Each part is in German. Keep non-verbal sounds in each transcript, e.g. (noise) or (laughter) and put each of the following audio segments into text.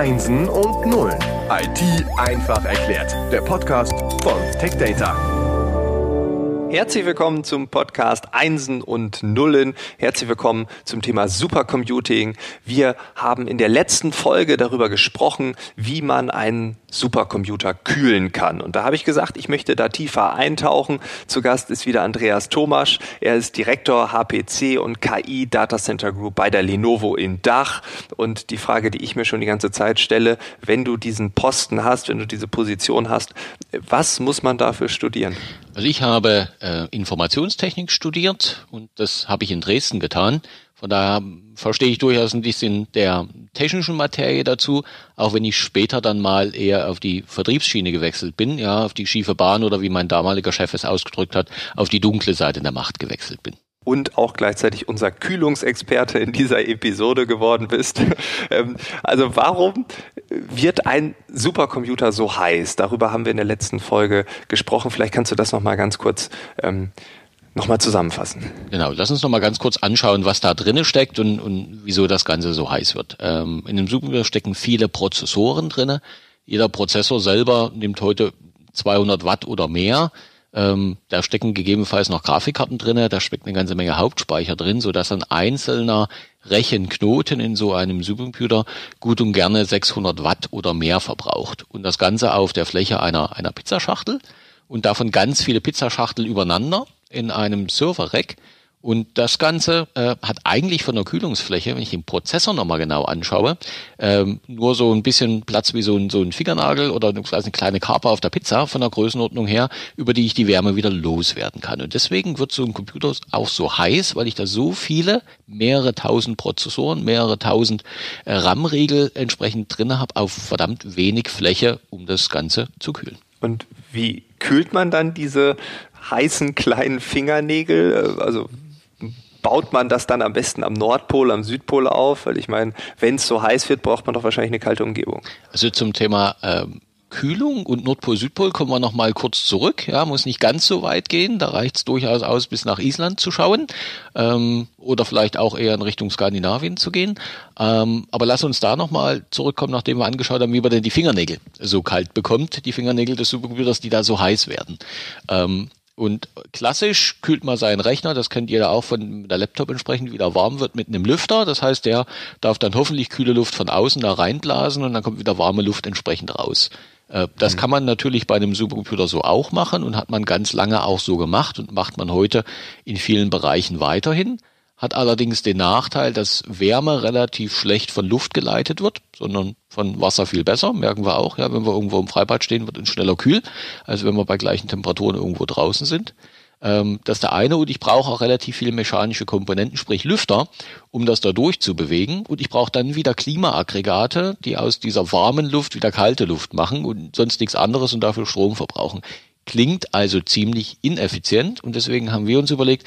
Einsen und Nullen. IT einfach erklärt. Der Podcast von TechData. Herzlich willkommen zum Podcast Einsen und Nullen. Herzlich willkommen zum Thema Supercomputing. Wir haben in der letzten Folge darüber gesprochen, wie man einen Supercomputer kühlen kann. Und da habe ich gesagt, ich möchte da tiefer eintauchen. Zu Gast ist wieder Andreas Thomasch. Er ist Direktor HPC und KI Data Center Group bei der Lenovo in Dach. Und die Frage, die ich mir schon die ganze Zeit stelle, wenn du diesen Posten hast, wenn du diese Position hast, was muss man dafür studieren? Also ich habe äh, Informationstechnik studiert und das habe ich in Dresden getan. Von daher verstehe ich durchaus ein bisschen der technischen Materie dazu, auch wenn ich später dann mal eher auf die Vertriebsschiene gewechselt bin, ja, auf die schiefe Bahn oder wie mein damaliger Chef es ausgedrückt hat, auf die dunkle Seite der Macht gewechselt bin und auch gleichzeitig unser Kühlungsexperte in dieser Episode geworden bist. (laughs) Ähm, also warum wird ein Supercomputer so heiß? Darüber haben wir in der letzten Folge gesprochen. Vielleicht kannst du das noch mal ganz kurz ähm, nochmal zusammenfassen. Genau, lass uns nochmal ganz kurz anschauen, was da drinnen steckt und, und wieso das Ganze so heiß wird. Ähm, in dem Supercomputer stecken viele Prozessoren drinnen. Jeder Prozessor selber nimmt heute 200 Watt oder mehr. Ähm, da stecken gegebenenfalls noch Grafikkarten drinne, da steckt eine ganze Menge Hauptspeicher drin, so dass ein einzelner Rechenknoten in so einem Supercomputer gut und gerne 600 Watt oder mehr verbraucht. Und das Ganze auf der Fläche einer, einer Pizzaschachtel und davon ganz viele Pizzaschachtel übereinander in einem Server-Rack und das Ganze äh, hat eigentlich von der Kühlungsfläche, wenn ich den Prozessor nochmal genau anschaue, ähm, nur so ein bisschen Platz wie so ein, so ein Fingernagel oder eine kleine Kaper auf der Pizza von der Größenordnung her, über die ich die Wärme wieder loswerden kann. Und deswegen wird so ein Computer auch so heiß, weil ich da so viele, mehrere tausend Prozessoren, mehrere tausend äh, RAM-Riegel entsprechend drinne habe, auf verdammt wenig Fläche, um das Ganze zu kühlen. Und wie kühlt man dann diese heißen kleinen Fingernägel? Äh, also baut man das dann am besten am Nordpol, am Südpol auf? Weil ich meine, wenn es so heiß wird, braucht man doch wahrscheinlich eine kalte Umgebung. Also zum Thema ähm, Kühlung und Nordpol, Südpol kommen wir noch mal kurz zurück. Ja, muss nicht ganz so weit gehen. Da reicht es durchaus aus, bis nach Island zu schauen ähm, oder vielleicht auch eher in Richtung Skandinavien zu gehen. Ähm, aber lass uns da noch mal zurückkommen, nachdem wir angeschaut haben, wie man denn die Fingernägel so kalt bekommt, die Fingernägel des Supercomputers, die da so heiß werden. Ähm, und klassisch kühlt man seinen Rechner, das kennt jeder auch von der Laptop entsprechend, wieder warm wird mit einem Lüfter. Das heißt, der darf dann hoffentlich kühle Luft von außen da reinblasen und dann kommt wieder warme Luft entsprechend raus. Äh, das mhm. kann man natürlich bei einem Supercomputer so auch machen und hat man ganz lange auch so gemacht und macht man heute in vielen Bereichen weiterhin hat allerdings den Nachteil, dass Wärme relativ schlecht von Luft geleitet wird, sondern von Wasser viel besser. Merken wir auch, ja, wenn wir irgendwo im Freibad stehen, wird uns schneller kühl, als wenn wir bei gleichen Temperaturen irgendwo draußen sind. Ähm, das ist der eine und ich brauche auch relativ viele mechanische Komponenten, sprich Lüfter, um das da durchzubewegen. Und ich brauche dann wieder Klimaaggregate, die aus dieser warmen Luft wieder kalte Luft machen und sonst nichts anderes und dafür Strom verbrauchen. Klingt also ziemlich ineffizient und deswegen haben wir uns überlegt,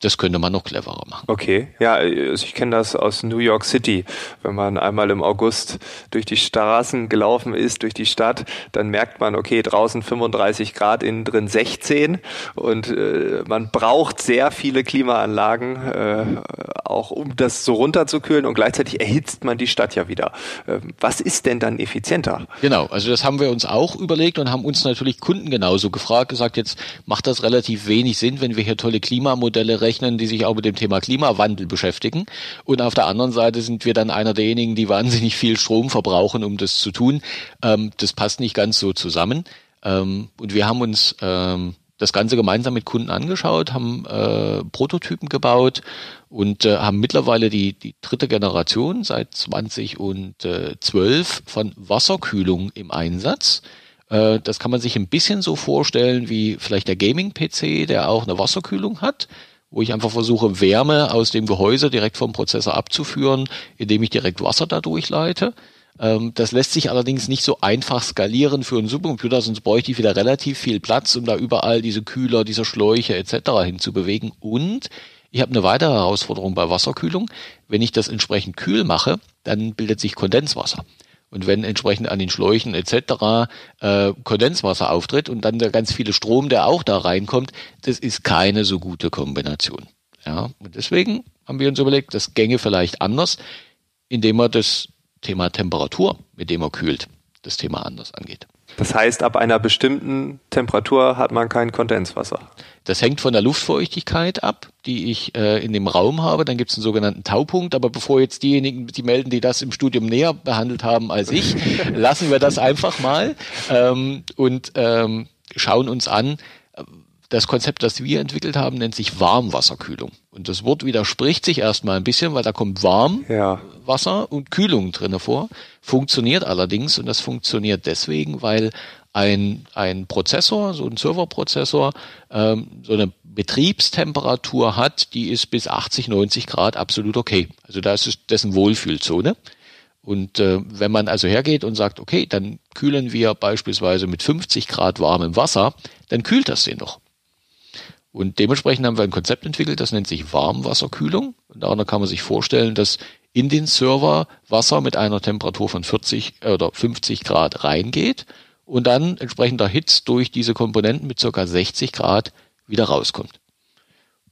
das könnte man noch cleverer machen. Okay, ja, also ich kenne das aus New York City. Wenn man einmal im August durch die Straßen gelaufen ist, durch die Stadt, dann merkt man, okay, draußen 35 Grad, innen drin 16 und äh, man braucht sehr viele Klimaanlagen, äh, auch um das so runterzukühlen und gleichzeitig erhitzt man die Stadt ja wieder. Äh, was ist denn dann effizienter? Genau, also das haben wir uns auch überlegt und haben uns natürlich Kunden genauso gefragt, gesagt, jetzt macht das relativ wenig Sinn, wenn wir hier tolle Klimamodelle rechnen, die sich auch mit dem Thema Klimawandel beschäftigen. Und auf der anderen Seite sind wir dann einer derjenigen, die wahnsinnig viel Strom verbrauchen, um das zu tun. Ähm, das passt nicht ganz so zusammen. Ähm, und wir haben uns ähm, das Ganze gemeinsam mit Kunden angeschaut, haben äh, Prototypen gebaut und äh, haben mittlerweile die, die dritte Generation seit 2012 von Wasserkühlung im Einsatz. Äh, das kann man sich ein bisschen so vorstellen wie vielleicht der Gaming-PC, der auch eine Wasserkühlung hat wo ich einfach versuche, Wärme aus dem Gehäuse direkt vom Prozessor abzuführen, indem ich direkt Wasser dadurch leite. Ähm, das lässt sich allerdings nicht so einfach skalieren für einen Supercomputer, sonst bräuchte ich wieder relativ viel Platz, um da überall diese Kühler, diese Schläuche etc. hinzubewegen. Und ich habe eine weitere Herausforderung bei Wasserkühlung. Wenn ich das entsprechend kühl mache, dann bildet sich Kondenswasser. Und wenn entsprechend an den Schläuchen etc. Äh, Kondenswasser auftritt und dann der ganz viele Strom, der auch da reinkommt, das ist keine so gute Kombination. Ja, und deswegen haben wir uns überlegt, das gänge vielleicht anders, indem wir das Thema Temperatur, mit dem er kühlt, das Thema anders angeht. Das heißt, ab einer bestimmten Temperatur hat man kein Kondenswasser. Das hängt von der Luftfeuchtigkeit ab, die ich äh, in dem Raum habe. Dann gibt es einen sogenannten Taupunkt. Aber bevor jetzt diejenigen, die melden, die das im Studium näher behandelt haben als ich, (laughs) lassen wir das einfach mal ähm, und ähm, schauen uns an. Das Konzept, das wir entwickelt haben, nennt sich Warmwasserkühlung. Und das Wort widerspricht sich erstmal ein bisschen, weil da kommt warm ja. Wasser und Kühlung drinne vor. Funktioniert allerdings und das funktioniert deswegen, weil ein, ein Prozessor, so ein Serverprozessor, ähm, so eine Betriebstemperatur hat, die ist bis 80, 90 Grad absolut okay. Also da ist es dessen Wohlfühlzone. Und äh, wenn man also hergeht und sagt, okay, dann kühlen wir beispielsweise mit 50 Grad warmem Wasser, dann kühlt das den noch. Und dementsprechend haben wir ein Konzept entwickelt, das nennt sich Warmwasserkühlung. Und da kann man sich vorstellen, dass in den Server Wasser mit einer Temperatur von 40 oder 50 Grad reingeht und dann entsprechend erhitzt durch diese Komponenten mit circa 60 Grad wieder rauskommt.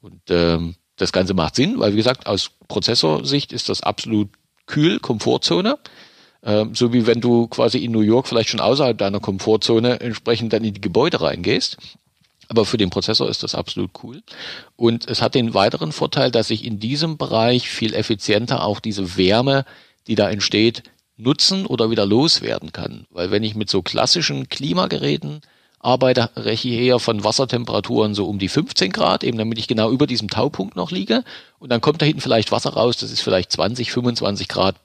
Und ähm, das Ganze macht Sinn, weil wie gesagt, aus Prozessorsicht ist das absolut kühl, Komfortzone. Ähm, so wie wenn du quasi in New York vielleicht schon außerhalb deiner Komfortzone entsprechend dann in die Gebäude reingehst. Aber für den Prozessor ist das absolut cool. Und es hat den weiteren Vorteil, dass ich in diesem Bereich viel effizienter auch diese Wärme, die da entsteht, nutzen oder wieder loswerden kann. Weil wenn ich mit so klassischen Klimageräten arbeite, reche ich eher von Wassertemperaturen so um die 15 Grad, eben damit ich genau über diesem Taupunkt noch liege. Und dann kommt da hinten vielleicht Wasser raus, das ist vielleicht 20, 25 Grad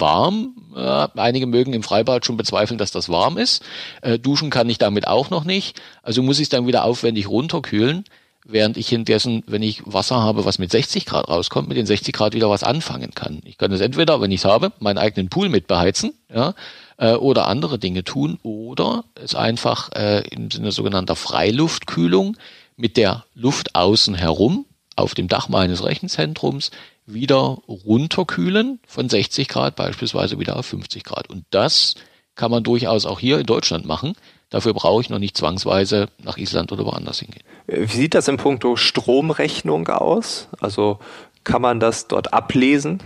warm. Äh, einige mögen im Freibad schon bezweifeln, dass das warm ist. Äh, duschen kann ich damit auch noch nicht. Also muss ich es dann wieder aufwendig runterkühlen während ich indessen, wenn ich Wasser habe, was mit 60 Grad rauskommt, mit den 60 Grad wieder was anfangen kann. Ich kann es entweder, wenn ich es habe, meinen eigenen Pool mit beheizen, ja, äh, oder andere Dinge tun, oder es einfach äh, im Sinne sogenannter Freiluftkühlung mit der Luft außen herum auf dem Dach meines Rechenzentrums wieder runterkühlen von 60 Grad beispielsweise wieder auf 50 Grad. Und das kann man durchaus auch hier in Deutschland machen. Dafür brauche ich noch nicht zwangsweise nach Island oder woanders hingehen. Wie sieht das im Punkto Stromrechnung aus? Also kann man das dort ablesen?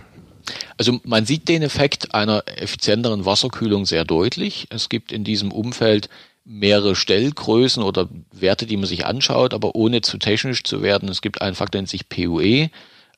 Also man sieht den Effekt einer effizienteren Wasserkühlung sehr deutlich. Es gibt in diesem Umfeld mehrere Stellgrößen oder Werte, die man sich anschaut, aber ohne zu technisch zu werden. Es gibt einen Faktor, der nennt sich PUE.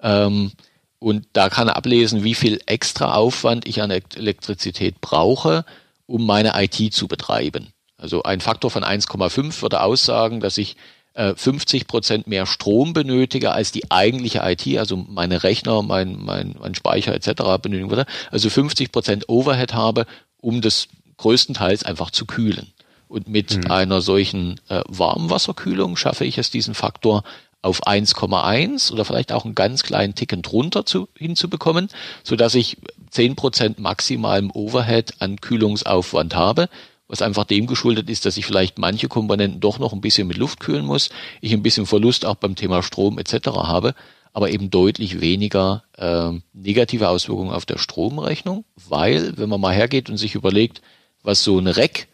Ähm, und da kann er ablesen, wie viel extra Aufwand ich an Elektrizität brauche, um meine IT zu betreiben. Also ein Faktor von 1,5 würde aussagen, dass ich 50 äh, Prozent mehr Strom benötige als die eigentliche IT, also meine Rechner, mein, mein, mein Speicher etc. benötigen würde. Also 50 Prozent Overhead habe, um das größtenteils einfach zu kühlen. Und mit mhm. einer solchen äh, Warmwasserkühlung schaffe ich es, diesen Faktor auf 1,1 oder vielleicht auch einen ganz kleinen Ticken drunter zu, hinzubekommen, so dass ich 10 Prozent maximalem Overhead an Kühlungsaufwand habe was einfach dem geschuldet ist, dass ich vielleicht manche Komponenten doch noch ein bisschen mit Luft kühlen muss, ich ein bisschen Verlust auch beim Thema Strom etc. habe, aber eben deutlich weniger äh, negative Auswirkungen auf der Stromrechnung, weil wenn man mal hergeht und sich überlegt, was so ein Rack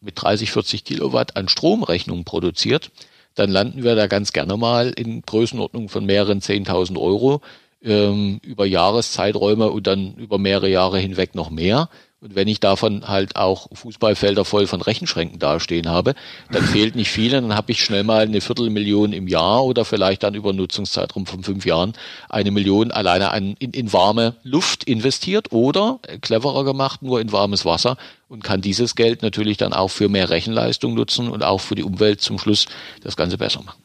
mit 30, 40 Kilowatt an Stromrechnung produziert, dann landen wir da ganz gerne mal in Größenordnung von mehreren 10.000 Euro ähm, über Jahreszeiträume und dann über mehrere Jahre hinweg noch mehr. Und wenn ich davon halt auch Fußballfelder voll von Rechenschränken dastehen habe, dann fehlt nicht viel, dann habe ich schnell mal eine Viertelmillion im Jahr oder vielleicht dann über Nutzungszeitraum von fünf Jahren eine Million alleine an, in, in warme Luft investiert oder äh, cleverer gemacht, nur in warmes Wasser und kann dieses Geld natürlich dann auch für mehr Rechenleistung nutzen und auch für die Umwelt zum Schluss das Ganze besser machen.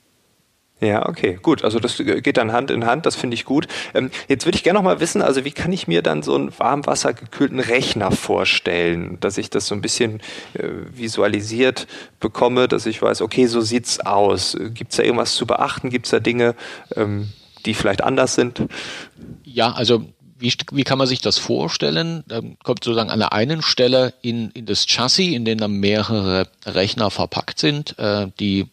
Ja, okay, gut. Also das geht dann Hand in Hand, das finde ich gut. Ähm, jetzt würde ich gerne noch mal wissen, also wie kann ich mir dann so einen warmwassergekühlten Rechner vorstellen, dass ich das so ein bisschen äh, visualisiert bekomme, dass ich weiß, okay, so sieht's aus. Gibt es da irgendwas zu beachten? Gibt es da Dinge, ähm, die vielleicht anders sind? Ja, also wie, wie kann man sich das vorstellen? Da kommt sozusagen an der einen Stelle in, in das Chassis, in dem dann mehrere Rechner verpackt sind, äh, die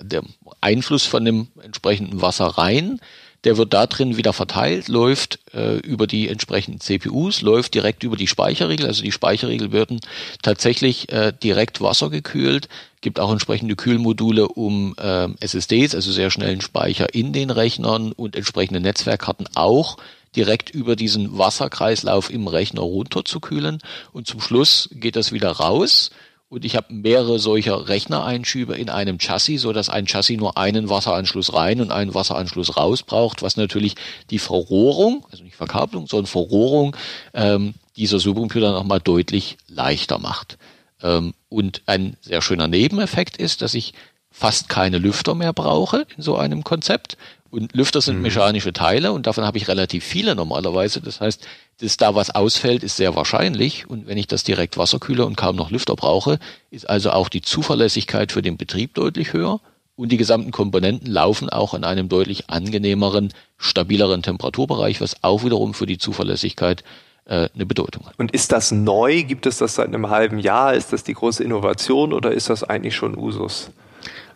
der Einfluss von dem entsprechenden Wasser rein. Der wird da drin wieder verteilt, läuft äh, über die entsprechenden CPUs, läuft direkt über die Speicherriegel. Also die Speicherriegel werden tatsächlich äh, direkt wassergekühlt. Gibt auch entsprechende Kühlmodule, um äh, SSDs, also sehr schnellen Speicher in den Rechnern und entsprechende Netzwerkkarten auch direkt über diesen Wasserkreislauf im Rechner runterzukühlen. Und zum Schluss geht das wieder raus und ich habe mehrere solcher Rechnereinschübe in einem Chassis, so dass ein Chassis nur einen Wasseranschluss rein und einen Wasseranschluss raus braucht, was natürlich die Verrohrung, also nicht Verkabelung, sondern Verrohrung ähm, dieser Supercomputer nochmal deutlich leichter macht. Ähm, und ein sehr schöner Nebeneffekt ist, dass ich fast keine Lüfter mehr brauche in so einem Konzept. Und Lüfter sind mhm. mechanische Teile und davon habe ich relativ viele normalerweise. Das heißt, dass da was ausfällt, ist sehr wahrscheinlich. Und wenn ich das direkt wasserkühle und kaum noch Lüfter brauche, ist also auch die Zuverlässigkeit für den Betrieb deutlich höher. Und die gesamten Komponenten laufen auch in einem deutlich angenehmeren, stabileren Temperaturbereich, was auch wiederum für die Zuverlässigkeit äh, eine Bedeutung hat. Und ist das neu? Gibt es das seit einem halben Jahr? Ist das die große Innovation oder ist das eigentlich schon Usus?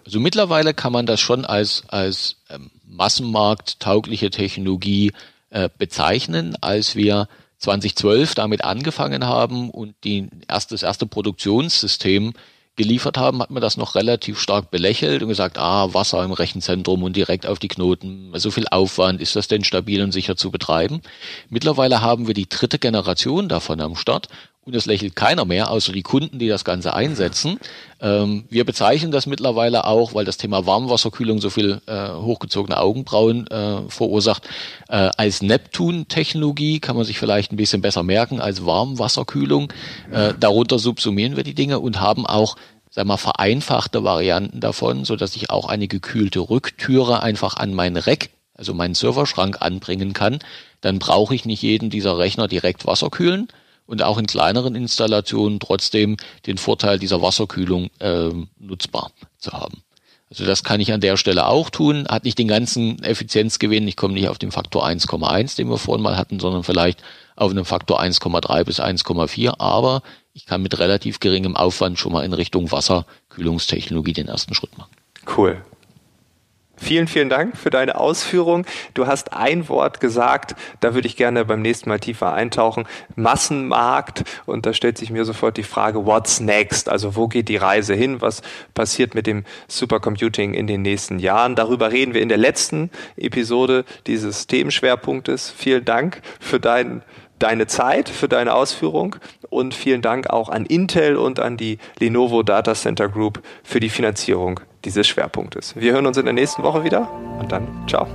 Also mittlerweile kann man das schon als, als ähm, massenmarkttaugliche Technologie äh, bezeichnen, als wir 2012 damit angefangen haben und die erst, das erste Produktionssystem geliefert haben, hat man das noch relativ stark belächelt und gesagt, ah, Wasser im Rechenzentrum und direkt auf die Knoten, so viel Aufwand, ist das denn stabil und sicher zu betreiben? Mittlerweile haben wir die dritte Generation davon am Start und es lächelt keiner mehr, außer die Kunden, die das Ganze einsetzen. Ähm, wir bezeichnen das mittlerweile auch, weil das Thema Warmwasserkühlung so viel äh, hochgezogene Augenbrauen äh, verursacht, äh, als Neptun-Technologie, kann man sich vielleicht ein bisschen besser merken, als Warmwasserkühlung. Äh, darunter subsumieren wir die Dinge und haben auch sag mal, vereinfachte Varianten davon, so dass ich auch eine gekühlte Rücktüre einfach an mein Rack, also meinen Serverschrank anbringen kann. Dann brauche ich nicht jeden dieser Rechner direkt Wasser kühlen, und auch in kleineren Installationen trotzdem den Vorteil dieser Wasserkühlung äh, nutzbar zu haben. Also das kann ich an der Stelle auch tun, hat nicht den ganzen Effizienzgewinn, ich komme nicht auf den Faktor 1,1, den wir vorhin mal hatten, sondern vielleicht auf einen Faktor 1,3 bis 1,4, aber ich kann mit relativ geringem Aufwand schon mal in Richtung Wasserkühlungstechnologie den ersten Schritt machen. Cool. Vielen, vielen Dank für deine Ausführung. Du hast ein Wort gesagt, da würde ich gerne beim nächsten Mal tiefer eintauchen. Massenmarkt. Und da stellt sich mir sofort die Frage, what's next? Also wo geht die Reise hin? Was passiert mit dem Supercomputing in den nächsten Jahren? Darüber reden wir in der letzten Episode dieses Themenschwerpunktes. Vielen Dank für deinen deine Zeit, für deine Ausführung und vielen Dank auch an Intel und an die Lenovo Data Center Group für die Finanzierung dieses Schwerpunktes. Wir hören uns in der nächsten Woche wieder und dann ciao.